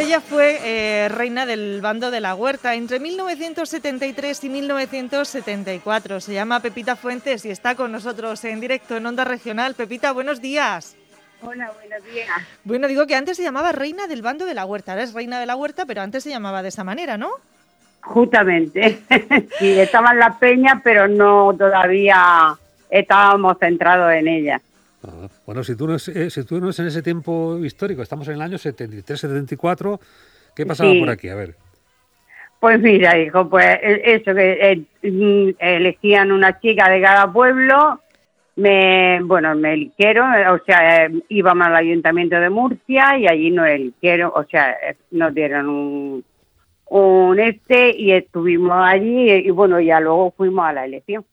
Ella fue eh, reina del bando de la huerta entre 1973 y 1974. Se llama Pepita Fuentes y está con nosotros en directo en Onda Regional. Pepita, buenos días. Hola, buenos días. Bueno, digo que antes se llamaba reina del bando de la huerta. Ahora es reina de la huerta, pero antes se llamaba de esa manera, ¿no? Justamente. sí, estaba en la peña, pero no todavía estábamos centrados en ella. Ah, bueno, si tú, no, eh, si tú no es en ese tiempo histórico, estamos en el año 73-74, ¿qué pasaba por aquí? A ver. Pues mira, hijo, pues eh, eso, que eh, mm, elegían una chica de cada pueblo, me, bueno, me eligieron, o sea, íbamos al ayuntamiento de Murcia y allí nos eligieron, o sea, nos dieron un, un este y estuvimos allí y, bueno, ya luego fuimos a la elección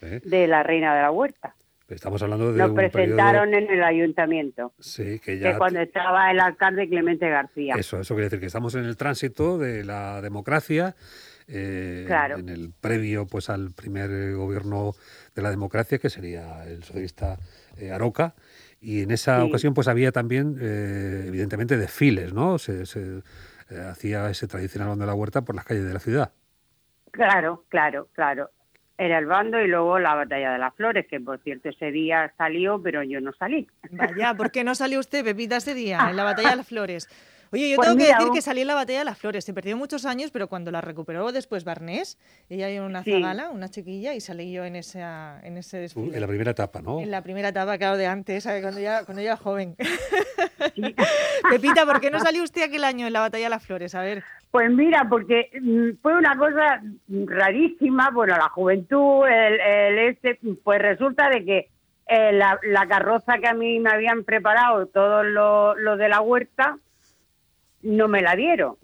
de la reina de la huerta. Estamos hablando de Nos presentaron en el ayuntamiento. Sí, que ya. cuando estaba el alcalde Clemente García. Eso, eso quiere decir que estamos en el tránsito de la democracia. Eh, claro. En el previo, pues, al primer gobierno de la democracia, que sería el socialista eh, Aroca. Y en esa ocasión, pues, había también, eh, evidentemente, desfiles, ¿no? Se, se hacía ese tradicional de la huerta por las calles de la ciudad. Claro, claro, claro era el bando y luego la batalla de las flores, que por cierto ese día salió, pero yo no salí. Vaya, ¿por qué no salió usted, Pepita, ese día, en la batalla de las flores? Oye, yo pues tengo que decir que salí en la batalla de las flores. Se perdió muchos años, pero cuando la recuperó después Barnés, ella era una zagala, una chiquilla, y salí yo en, esa, en ese desfile. en la primera etapa, ¿no? En la primera etapa, claro, de antes, cuando ella, cuando ella era joven. Pepita, ¿por qué no salió usted aquel año en la batalla de las flores? A ver. Pues mira, porque mm, fue una cosa rarísima, bueno, la juventud, el, este, pues resulta de que eh, la, carroza que a mí me habían preparado todos los lo de la huerta, no me la dieron.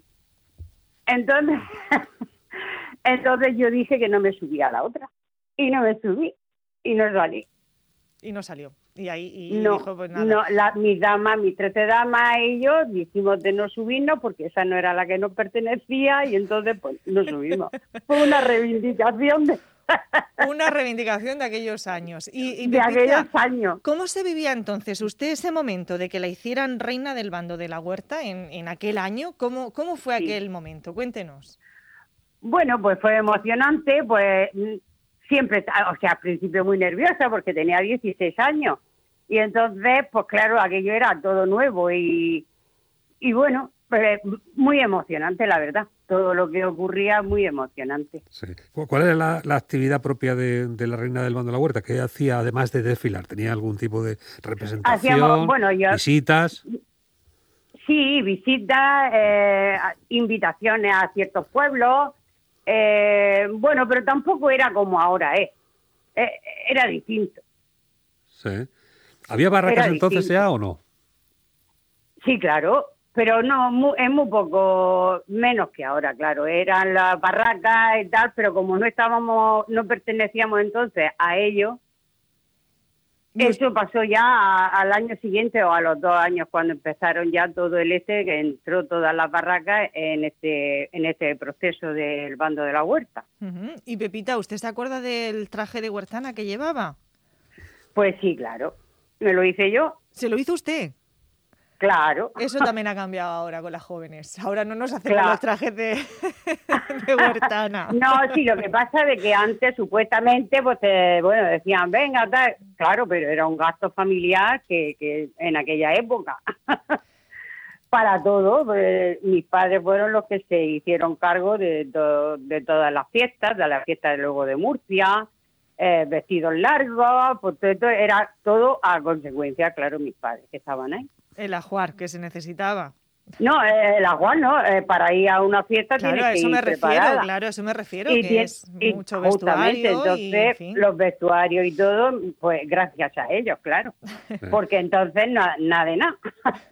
Entonces, entonces yo dije que no me subía a la otra. Y no me subí. Y no salí. Y no salió. Y ahí no, dijo, pues nada. No, la, mis damas, mis trece damas y yo dijimos de no subirnos porque esa no era la que nos pertenecía y entonces pues no subimos. Fue una reivindicación de una reivindicación de aquellos años. Y, de aquellos años. ¿Cómo se vivía entonces usted ese momento de que la hicieran reina del bando de la huerta en, en aquel año? ¿Cómo, cómo fue aquel momento? Cuéntenos. Bueno, pues fue emocionante, pues siempre, o sea, al principio muy nerviosa porque tenía 16 años. Y entonces, pues claro, aquello era todo nuevo y, y bueno, pues muy emocionante, la verdad todo lo que ocurría muy emocionante. ¿Cuál era la, actividad propia de, la reina del bando de la huerta? ¿Qué hacía además de desfilar? ¿Tenía algún tipo de representación? visitas. Sí, visitas, eh, invitaciones a ciertos pueblos. Eh, bueno, pero tampoco era como ahora, ¿eh? eh era distinto. Sí. ¿Había barracas entonces ya o no? Sí, claro pero no, es muy poco menos que ahora, claro. Eran las barracas y tal, pero como no estábamos, no pertenecíamos entonces a ellos, eso pasó ya al año siguiente o a los dos años cuando empezaron ya todo el este, que entró todas las barracas en este, en este proceso del bando de la huerta. Y Pepita, ¿usted se acuerda del traje de huertana que llevaba? Pues sí, claro. Me lo hice yo. ¿Se lo hizo usted? Claro. Eso también ha cambiado ahora con las jóvenes. Ahora no nos hacemos los trajes de, huertana. No, sí, lo que pasa es que antes supuestamente, pues, bueno, decían, venga, tal. Claro, pero era un gasto familiar que, que en aquella época. Para todo, pues, mis padres fueron los que se hicieron cargo de, de todas las fiestas, de la fiesta de luego de Murcia, eh, vestidos largos, pues todo, era todo a consecuencia, claro, mis padres que estaban ahí. El ajuar que se necesitaba. No, eh, el ajuar no, eh, para ir a una fiesta claro, tiene que eso ir me refiero, Claro, eso me refiero, y que es mucho vestuario entonces los vestuarios y todo, pues gracias a ellos, claro, porque entonces nada de nada.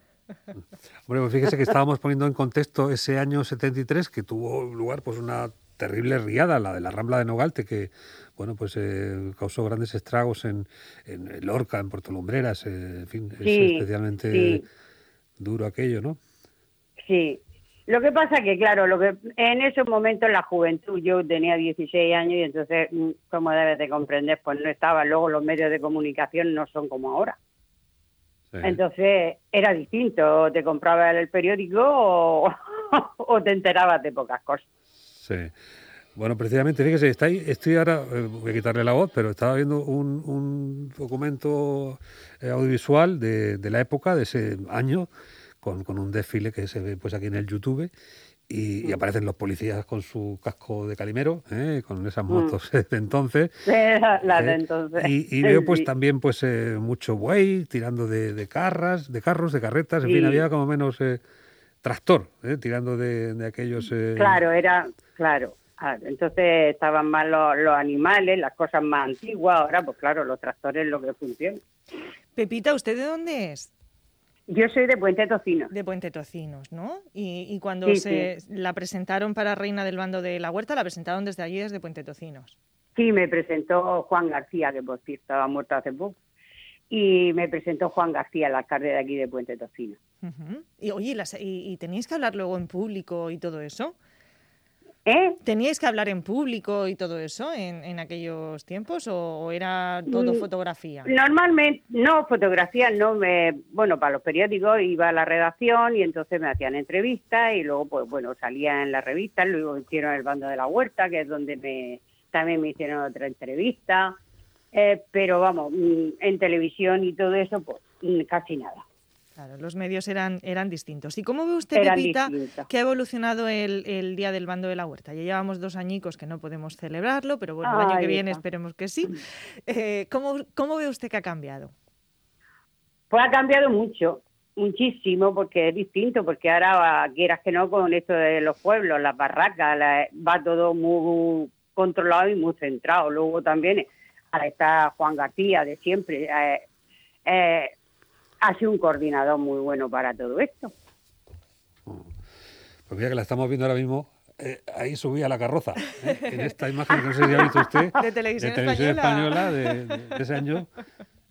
Bueno, pues fíjese que estábamos poniendo en contexto ese año 73 que tuvo lugar pues una terrible riada, la de la Rambla de Nogalte, que bueno pues eh, causó grandes estragos en, en Lorca, en Puerto Lumbreras, eh, en fin, es especialmente duro aquello, ¿no? Sí. Lo que pasa que, claro, lo que en esos momentos en la juventud, yo tenía 16 años y entonces, mm, como debes de comprender, pues no estaba, luego los medios de comunicación no son como ahora. Entonces era distinto, te comprabas el periódico o, te enterabas de pocas cosas. Sí. Bueno, precisamente, fíjese, está ahí, estoy ahora, eh, voy a quitarle la voz, pero estaba viendo un, documento eh, audiovisual de, de, la época, de ese año, con, con, un desfile que se ve pues aquí en el YouTube y, mm. aparecen los policías con su casco de calimero, ¿eh? con esas mm. motos de entonces. La de ¿eh? entonces. Y, veo pues también pues eh, mucho buey tirando de, de, carras, de carros, de carretas, en fin, había como menos tractor, tirando de, de aquellos... Claro, era, claro. Entonces estaban más los, los, animales, las cosas más antiguas. Ahora, pues claro, los tractores lo que funcionan. Pepita, ¿usted de dónde es? Yo soy de Puente Tocinos. De Puente Tocinos, ¿no? Y, cuando se la presentaron para Reina del Bando de la Huerta, la presentaron desde allí, desde Puente Tocinos. Sí, me presentó Juan García, que por cierto estaba muerto hace poco. Y me presentó Juan García, el alcalde de aquí de Puente Tocinos. Y oye, y, ¿y tenéis que hablar luego en público y todo eso? ¿Eh? ¿Teníais que hablar en público y todo eso en, aquellos tiempos o, era todo mm, fotografía? Normalmente, no, fotografía no. Me, bueno, para los periódicos iba a la redacción y entonces me hacían entrevistas y luego, pues bueno, salía en las revistas, luego hicieron el bando de la huerta, que es donde me también me hicieron otra entrevista. Eh, pero vamos, mm, en televisión y todo eso, pues mm, casi nada. Claro, los medios eran, eran distintos. ¿Y cómo ve usted, Pepita, que ha evolucionado el, Día del Bando de la Huerta? Ya llevamos dos añicos que no podemos celebrarlo, pero bueno, el año que viene esperemos que sí. Eh, ¿cómo, ve usted que ha cambiado? Pues ha cambiado mucho, muchísimo, porque es distinto, porque ahora, quieras que no, con esto de los pueblos, las barracas, va todo muy controlado y muy centrado. Luego también, ahora está Juan García de siempre. Eh, eh, ha sido un coordinador muy bueno para todo esto. Pues mira que la estamos viendo ahora mismo, eh, ahí subía la carroza, ¿eh? en esta imagen que no sé si ha visto usted, de televisión, española, de, ese año.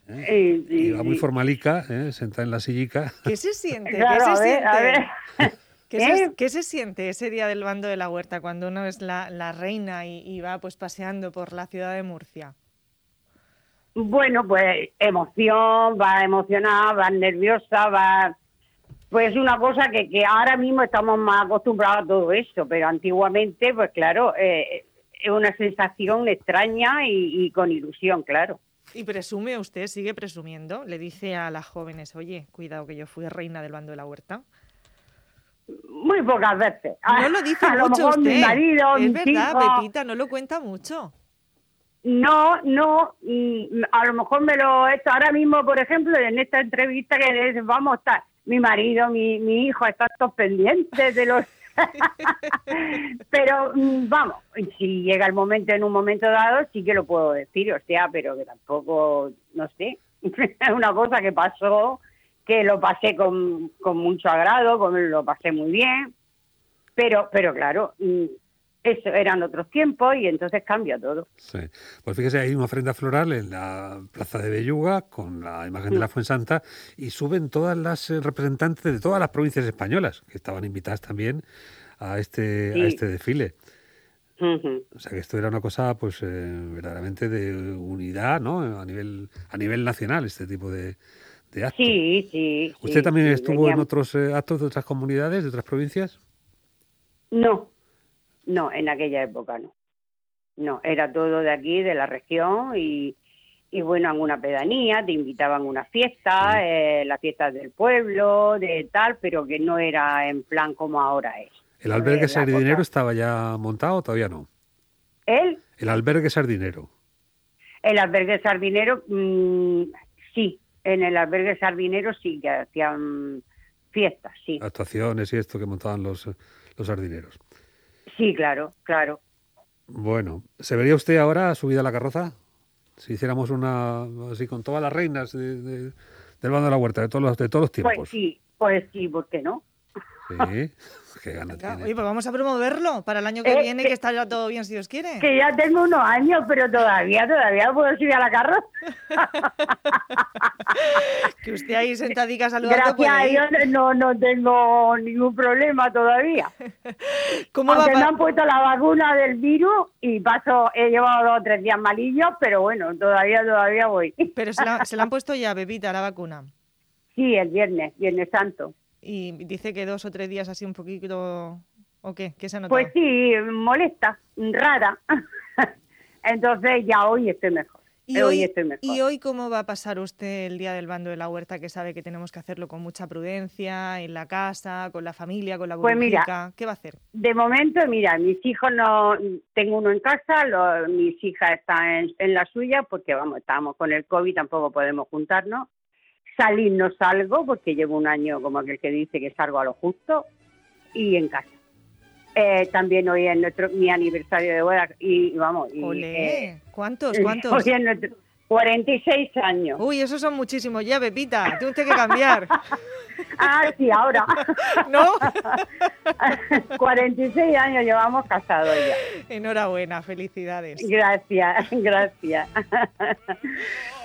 ¿eh? Iba muy formalica, sentada en la sillica. ¿Qué se siente? ¿Qué se siente? ¿Qué, se, siente ese día del bando de la huerta cuando uno es la, reina y, y, va pues paseando por la ciudad de Murcia? Bueno, pues emoción, va emocionada, va nerviosa, va... Pues una cosa que, que ahora mismo estamos más acostumbrados a todo eso, pero antiguamente, pues claro, eh, es una sensación extraña y, con ilusión, claro. ¿Y presume usted, sigue presumiendo? Le dice a las jóvenes, oye, cuidado que yo fui reina del bando de la huerta. Muy pocas veces. No lo dice mucho usted. Mi marido, es verdad, Pepita, no lo cuenta mucho. No, no, a lo mejor me lo he hecho ahora mismo, por ejemplo, en esta entrevista que vamos a estar, mi marido, mi, mi hijo están todos pendientes de los... pero mm, vamos, si llega el momento en un momento dado, sí que lo puedo decir, o sea, pero que tampoco, no sé, es una cosa que pasó, que lo pasé con, con mucho agrado, con, lo pasé muy bien, pero, pero claro, mm, eso eran otros tiempos y entonces cambia todo. Sí. Pues fíjese, hay una ofrenda floral en la plaza de Belluga con la imagen de la Fuensanta y suben todas las eh, representantes de todas las provincias españolas que estaban invitadas también a este, a este desfile. O sea que esto era una cosa pues eh, verdaderamente de unidad, ¿no? A nivel, a nivel nacional, este tipo de, actos. Sí, sí. ¿Usted también estuvo en otros eh, actos de otras comunidades, de otras provincias? No, no, en aquella época no. No, era todo de aquí, de la región y, y bueno, en una pedanía te invitaban a una fiesta, eh, las fiestas del pueblo, de tal, pero que no era en plan como ahora es. ¿El albergue sardinero estaba ya montado o todavía no? ¿El? El albergue sardinero. El albergue sardinero, mm, sí, en el albergue sardinero sí que hacían fiestas, sí. Actuaciones y esto que montaban los, los sardineros. Sí, claro, claro. Bueno, ¿se vería usted ahora subida a la carroza? Si hiciéramos una así con todas las reinas de, del bando de la huerta, de todos los, de todos los tiempos. Pues sí, pues sí, ¿por qué no? Sí, qué ganas tiene. Oye, pues vamos a promoverlo para el año que eh, viene, que, está ya todo bien, si Dios quiere. Que ya tengo unos años, pero todavía, todavía puedo subir a la carroza. que usted ahí sentadica saludando. Gracias a Dios no, no tengo ningún problema todavía. ¿Cómo Aunque me han puesto la vacuna del virus y paso, he llevado dos o tres días malillos, pero bueno, todavía, todavía voy. Pero se la, se la han puesto ya, bebita, la vacuna. Sí, el viernes, Viernes Santo. Y dice que dos o tres días así un poquito... ¿O qué? ¿Qué se ha Pues sí, molesta, rara. Entonces ya hoy estoy mejor. ¿Y hoy, ¿Y hoy cómo va a pasar usted el día del bando de la huerta, que sabe que tenemos que hacerlo con mucha prudencia, en la casa, con la familia, con la pues mira, ¿Qué va a hacer? De momento, mira, mis hijos no... Tengo uno en casa, mis hijas están en, la suya, porque vamos, estamos con el COVID, tampoco podemos juntarnos. Salir no salgo, porque llevo un año como aquel que dice que salgo a lo justo, y en casa. Eh, también hoy es nuestro, mi aniversario de boda y, vamos. Y, eh, ¿Cuántos? ¿Cuántos? Hoy es nuestro, 46 años. Uy, esos son muchísimos ya, Pepita. Tiene usted que cambiar. ah, sí, ahora. ¿No? 46 años llevamos casados ya. Enhorabuena, felicidades. Gracias, gracias.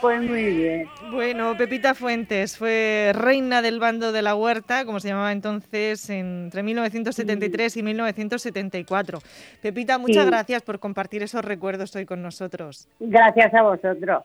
Pues muy bien. Bueno, Pepita Fuentes fue reina del bando de la huerta, como se llamaba entonces, entre 1973 y 1974. Pepita, muchas gracias por compartir esos recuerdos hoy con nosotros. Gracias a vosotros.